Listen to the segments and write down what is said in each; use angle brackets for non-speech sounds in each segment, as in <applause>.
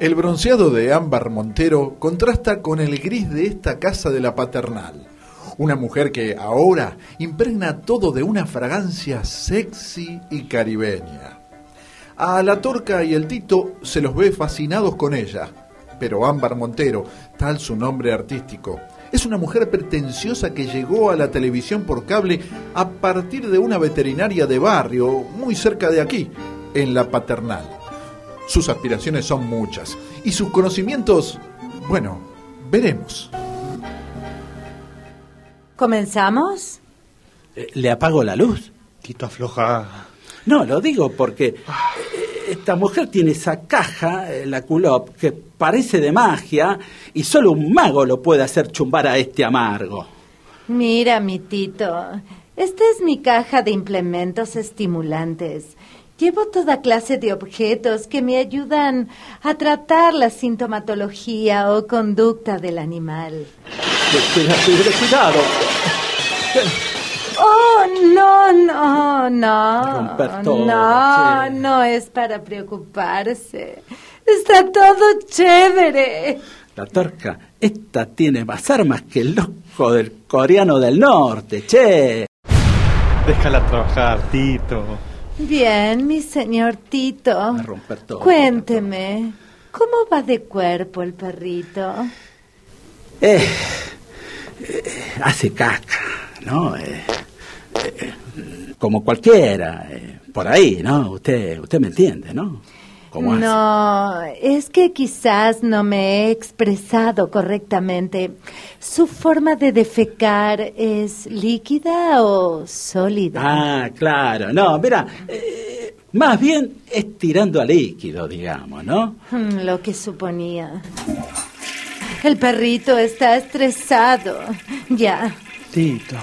El bronceado de Ámbar Montero contrasta con el gris de esta casa de la paternal. Una mujer que ahora impregna todo de una fragancia sexy y caribeña. A la Torca y el Tito se los ve fascinados con ella, pero Ámbar Montero, tal su nombre artístico, es una mujer pretenciosa que llegó a la televisión por cable a partir de una veterinaria de barrio, muy cerca de aquí, en la paternal. Sus aspiraciones son muchas y sus conocimientos, bueno, veremos. ¿Comenzamos? Eh, ¿Le apago la luz? Tito afloja. No, lo digo porque eh, esta mujer tiene esa caja, eh, la culop, que parece de magia y solo un mago lo puede hacer chumbar a este amargo. Mira, mi Tito, esta es mi caja de implementos estimulantes. Llevo toda clase de objetos que me ayudan a tratar la sintomatología o conducta del animal. Cuidado. Oh, no, no, no. Todo, no, sí. no es para preocuparse. Está todo chévere. La torca, esta tiene más armas que el loco del coreano del norte, che. Déjala trabajar, Tito. Bien, mi señor Tito. a romper todo. Cuénteme, ¿cómo va de cuerpo el perrito? Eh, eh, hace caca, ¿no? Eh, eh, como cualquiera, eh, por ahí, ¿no? Usted, usted me entiende, ¿no? ¿Cómo hace? No, es que quizás no me he expresado correctamente. ¿Su forma de defecar es líquida o sólida? Ah, claro, no, mira, eh, más bien es tirando a líquido, digamos, ¿no? Hmm, Lo que suponía. El perrito está estresado. Ya, Tito.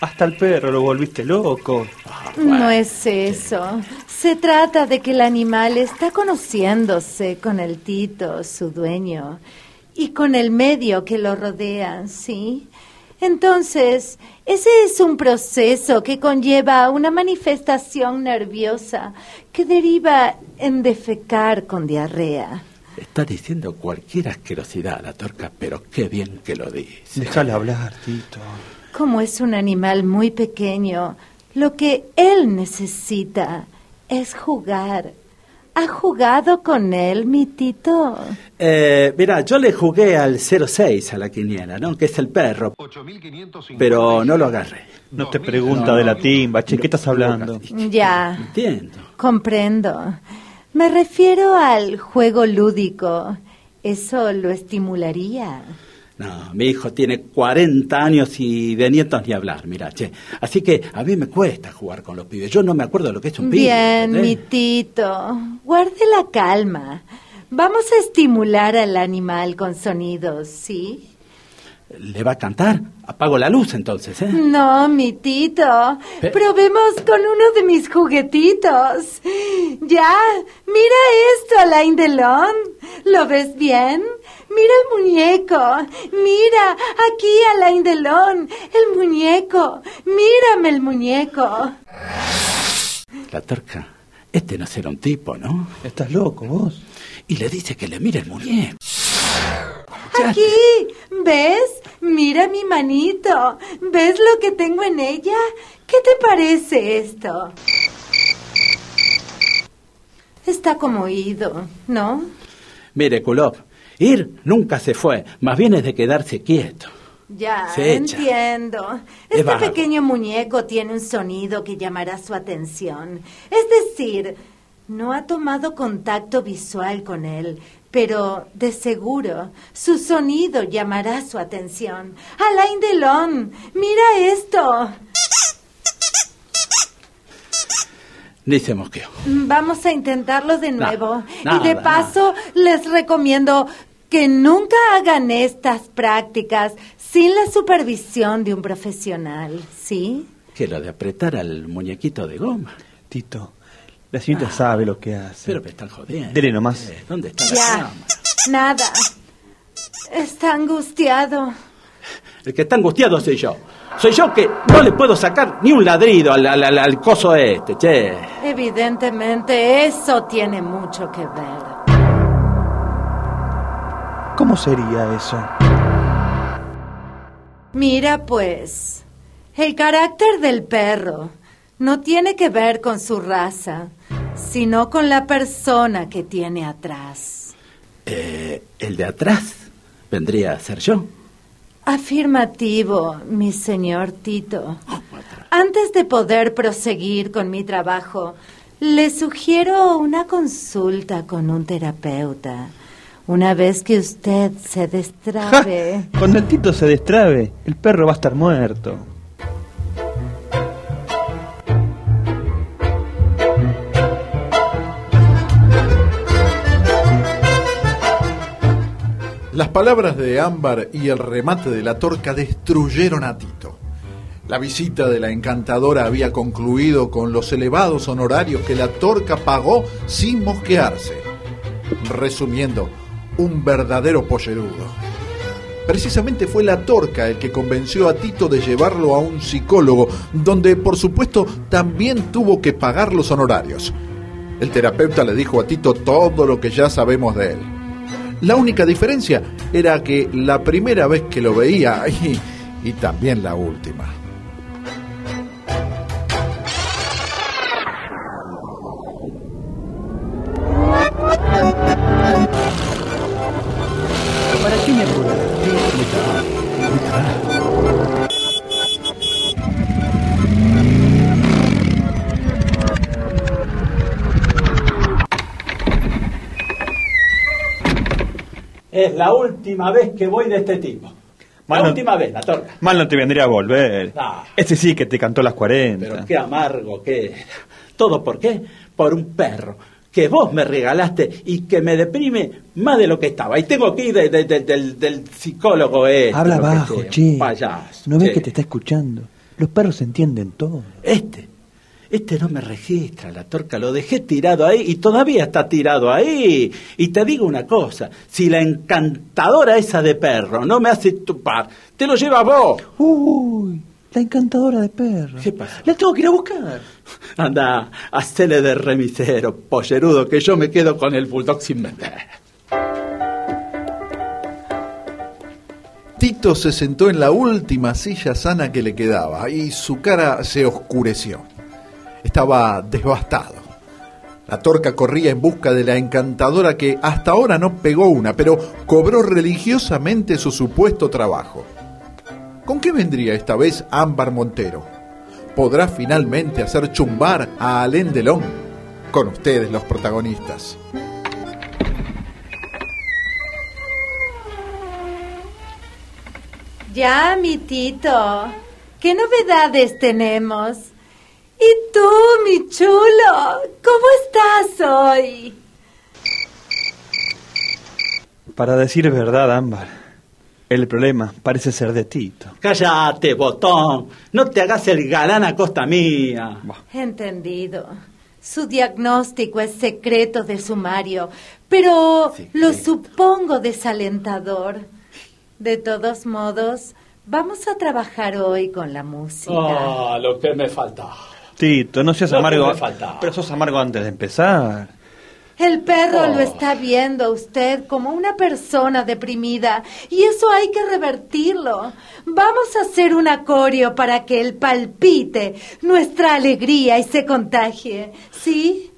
Hasta el perro lo volviste loco. Ah, no es eso. Se trata de que el animal está conociéndose con el Tito, su dueño, y con el medio que lo rodea, ¿sí? Entonces, ese es un proceso que conlleva una manifestación nerviosa que deriva en defecar con diarrea. Está diciendo cualquier asquerosidad la torca, pero qué bien que lo dice. Déjala hablar, Tito. Como es un animal muy pequeño, lo que él necesita es jugar. ¿Ha jugado con él, mi Tito? Eh, mira, yo le jugué al 06 a la quiniela, ¿no? Que es el perro, pero no lo agarré. No te pregunta de la timba, che, ¿qué estás hablando? Ya, Entiendo. comprendo. Me refiero al juego lúdico. ¿Eso lo estimularía? No, mi hijo tiene 40 años y de nietos ni hablar, mira, che. Así que a mí me cuesta jugar con los pibes. Yo no me acuerdo de lo que es un pibe. Bien, mi. Tito. Guarde la calma. Vamos a estimular al animal con sonidos, ¿sí? ¿Le va a cantar? Apago la luz entonces, ¿eh? No, mi Tito. Probemos con uno de mis juguetitos. Ya, mira esto, Alain Delon. ¿Lo ves bien? Mira el muñeco. Mira, aquí Alain Delon. El muñeco. Mírame el muñeco. La torca. Este no será un tipo, ¿no? Estás loco, vos. Y le dice que le mire el muñeco. Aquí, ¿ves? Mira mi manito. ¿Ves lo que tengo en ella? ¿Qué te parece esto? Está como ido, ¿no? Mire, Kulov, ir nunca se fue, más bien es de quedarse quieto. Ya, Se entiendo. Es Este pequeño muñeco tiene un sonido que llamará su atención. Es decir, no ha tomado contacto visual con él, pero de seguro su sonido llamará su atención. Alain Delon, mira esto. Ni se mosqueó. Vamos a intentarlo de nuevo. y de paso, les recomiendo que nunca hagan estas prácticas sin la supervisión de un profesional, ¿sí? Que lo de apretar al muñequito de goma. Tito, la señorita sabe lo que hace. Pero me están jodiendo. Dele nomás. Eh, ¿Dónde está la cámara? nada. Está angustiado. El que está angustiado soy yo. Soy yo que no le puedo sacar ni un ladrido al, al- al- al coso este, che. Evidentemente, eso tiene mucho que ver. ¿Cómo sería eso? Mira pues, el carácter del perro no tiene que ver con su raza, sino con la persona que tiene atrás. Eh, el de atrás vendría a ser yo. Afirmativo, mi señor Tito. Antes de poder proseguir con mi trabajo, le sugiero una consulta con un terapeuta. Una vez que usted se destrabe. Cuando el Tito se destrabe, el perro va a estar muerto. Las palabras de Ámbar y el remate de la torca destruyeron a Tito. La visita de la encantadora había concluido con los elevados honorarios que la torca pagó sin mosquearse. Resumiendo, un verdadero pollerudo. Precisamente fue la torca el que convenció a Tito de llevarlo a un psicólogo, donde por supuesto también tuvo que pagar los honorarios. El terapeuta le dijo a Tito todo lo que ya sabemos de él. La única diferencia era que la primera vez que lo veía <laughs> y, y también la última. Es la última vez que voy de este tipo. La Mano- última vez, la torta. Mal no te vendría a volver. Ah. Ese sí que te cantó las 40. Pero qué amargo que era. ¿Todo por qué? Por un perro que vos me regalaste y que me deprime más de lo que estaba. Y tengo que ir de- de- de- del, del psicólogo este. Habla bajo, che. payaso, ¿No ves che. que te está escuchando? Los perros entienden todo. Este, este no me registra, la torca lo dejé tirado ahí y todavía está tirado ahí. Y te digo una cosa, si la encantadora esa de perro no me hace tupar, te lo lleva vos. Uy, la encantadora de perros. ¿Qué pasa? La tengo que ir a buscar. Anda, hacele de remisero, pollerudo, que yo me quedo con el bulldog sin vender. Tito se sentó en la última silla sana que le quedaba y su cara se oscureció. Estaba devastado. La torca corría en busca de la encantadora que hasta ahora no pegó una, pero cobró religiosamente su supuesto trabajo. ¿Con qué vendría esta vez Ámbar Montero? ¿Podrá finalmente hacer chumbar a Alén Delón? Con ustedes los protagonistas. Ya, mi Tito, ¿qué novedades tenemos? ¿Y tú, mi chulo? ¿Cómo estás hoy? Para decir verdad, Ámbar, el problema parece ser de Tito. Cállate, botón, no te hagas el galán a costa mía. Entendido. Su diagnóstico es secreto de sumario, pero lo supongo desalentador. De todos modos, vamos a trabajar hoy con la música. Ah, lo que me falta. Tito, no seas que amargo. Pero sos amargo antes de empezar. El perro Oh. lo está viendo a usted como una persona deprimida y eso hay que revertirlo. Vamos a hacer un acorio para que él palpite nuestra alegría y se contagie. ¿Sí?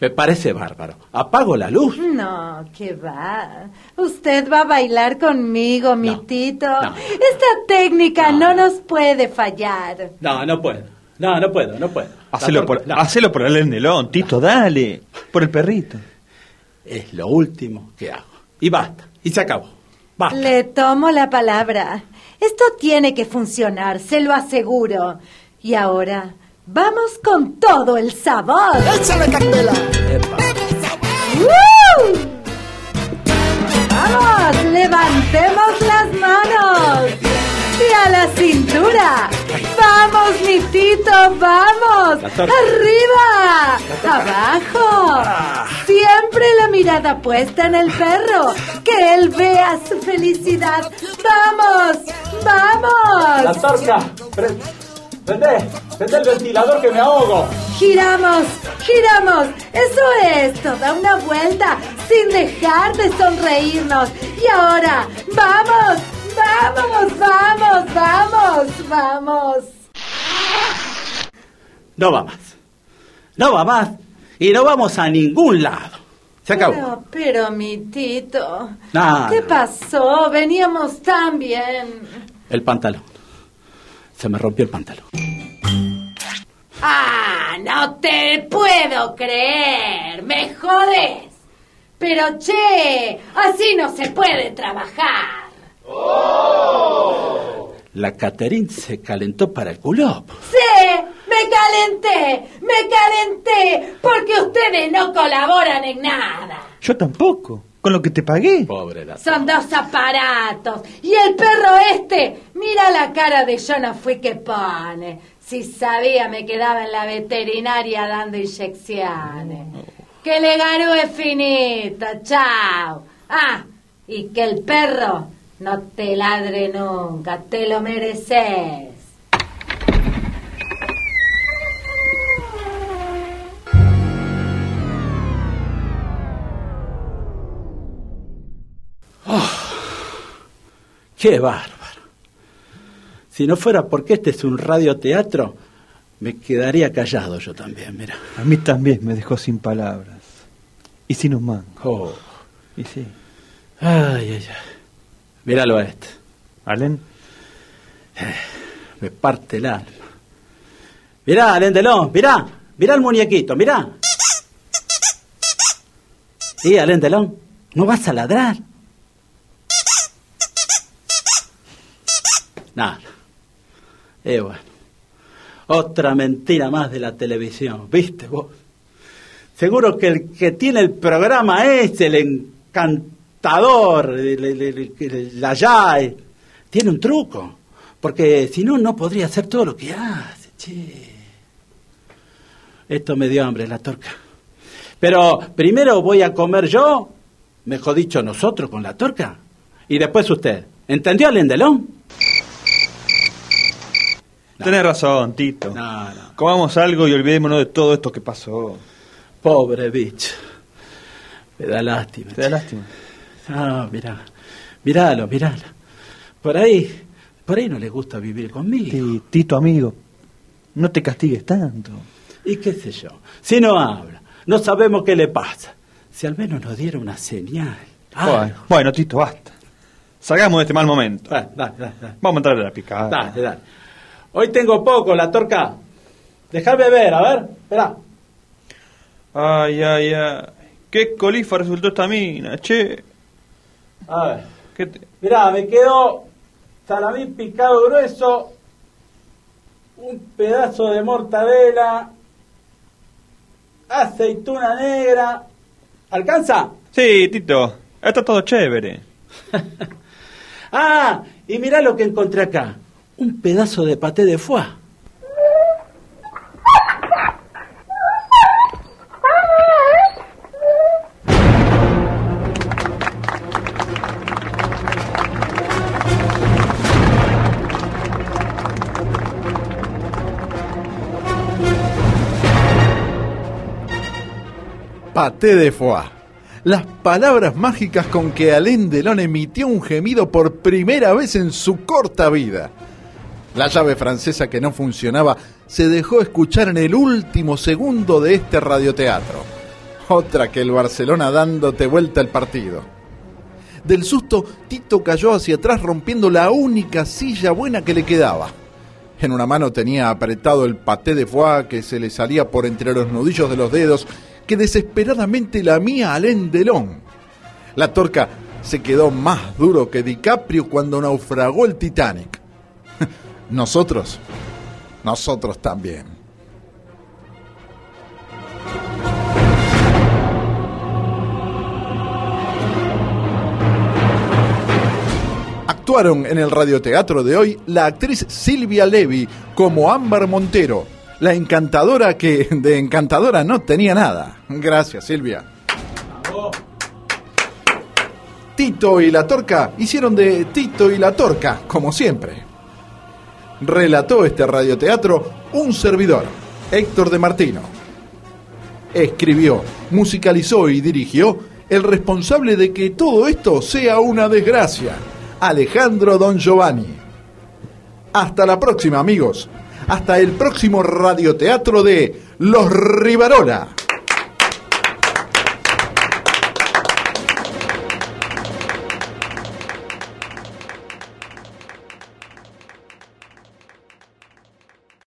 Me parece bárbaro. Apago la luz. No, que va. Usted va a bailar conmigo, mi No, Tito. no. Esta técnica No. no nos puede fallar. No, no puedo. No, no puedo, no puedo. Hacelo por, no. hacelo por el Endelón, Tito, dale. Por el perrito. Es lo último que hago. Y basta. Y se acabó. Basta. Le tomo la palabra. Esto tiene que funcionar, se lo aseguro. Y ahora, vamos con todo el sabor. ¡Uh! ¡Vamos! ¡Levantemos las manos! ¡Y a la cintura! ¡Vamos, mi Tito! ¡Vamos! ¡Arriba! ¡Abajo! Siempre la mirada puesta en el perro. Que él vea su felicidad. ¡Vamos! ¡Vamos! La torca. Prende, prende el ventilador que me ahogo. Giramos, giramos. Eso es, toda una vuelta. sin dejar de sonreírnos. Y ahora, vamos, vamos, vamos, vamos, vamos. No va más. No va más. Y no vamos a ningún lado. Se acabó. Pero, pero, mi Tito. ¿qué pasó? Veníamos tan bien. El pantalón. Se me rompió el pantalón. Ah, no te puedo creer, me jodes. Pero che, así no se puede trabajar. La Caterín se calentó para el culo. Sí, me calenté, me calenté, porque ustedes no colaboran en nada. Yo tampoco. Con lo que te pagué. Pobre la... Son dos aparatos. Y el perro este, mira la cara de yo no fui que pone. Si sabía me quedaba en la veterinaria dando inyecciones. Que le ganó es finito, chao. Ah, y que el perro no te ladre nunca, te lo mereces. Qué bárbaro. Si no fuera porque este es un radioteatro, me quedaría callado yo también, mira. A mí también me dejó sin palabras. Y sin un mango. Oh. Y sí. Ay, ay, ay. Míralo a este. ¿Alén? Me parte el alma. Mirá, Alain Delon, mirá. Mirá el muñequito, mirá. Sí, Alain Delon, ¿no vas a ladrar? Nada. Eh, bueno. Otra mentira más de la televisión, ¿viste vos? Seguro que el que tiene el programa es el encantador, el, el- el- el-. Tiene un truco, porque si no, no podría hacer todo lo que hace, che. Esto me dio hambre, la torca. Pero primero voy a comer yo, mejor dicho nosotros con la torca, y después usted. ¿Entendió, Lendelón? No. Tenés razón, Tito. No, no. Comamos algo y olvidémonos de todo esto que pasó. Pobre bicho. Me da lástima. Te da lástima. Ah, mirá. Miralo, miralo. Por ahí, por ahí no le gusta vivir conmigo. Tito, amigo. No te castigues tanto. Y qué sé yo. Si no habla, no sabemos qué le pasa. Si al menos nos diera una señal. Ah, Bueno, bueno, Tito, basta. Salgamos de este mal momento. dale, dale, dale. Vamos a entrar a la picada. Dale, dale. Hoy tengo poco, la torca. Dejame ver, a ver. Espera. Ay, ay, ay. Qué colifa resultó esta mina, che. A ver. ¿Qué te- Mirá, me quedó salamín picado grueso, un pedazo de mortadela, aceituna negra. ¿Alcanza? Sí, Tito. Está todo chévere. <laughs> Ah, y mirá lo que encontré acá. Un pedazo de paté de foie. Paté de foie. Las palabras mágicas con que Alain Delon emitió un gemido por primera vez en su corta vida. La llave francesa que no funcionaba se dejó escuchar en el último segundo de este radioteatro. Otra que el Barcelona dándote vuelta el partido. Del susto, Tito cayó hacia atrás rompiendo la única silla buena que le quedaba. En una mano tenía apretado el paté de foie que se le salía por entre los nudillos de los dedos que desesperadamente lamía Alain Delon. La torca se quedó más duro que DiCaprio cuando naufragó el Titanic. <laughs> Nosotros, nosotros también. Actuaron en el radioteatro de hoy la actriz Silvia Levy como Ámbar Montero, la encantadora que de encantadora no tenía nada. Gracias, Silvia. Tito y la Torca hicieron de Tito y la Torca, como siempre. Relató este radioteatro un servidor, Héctor de Martino. Escribió, musicalizó y dirigió el responsable de que todo esto sea una desgracia, Alejandro Don Giovanni. Hasta la próxima, amigos. Hasta el próximo radioteatro de Los Rivarola.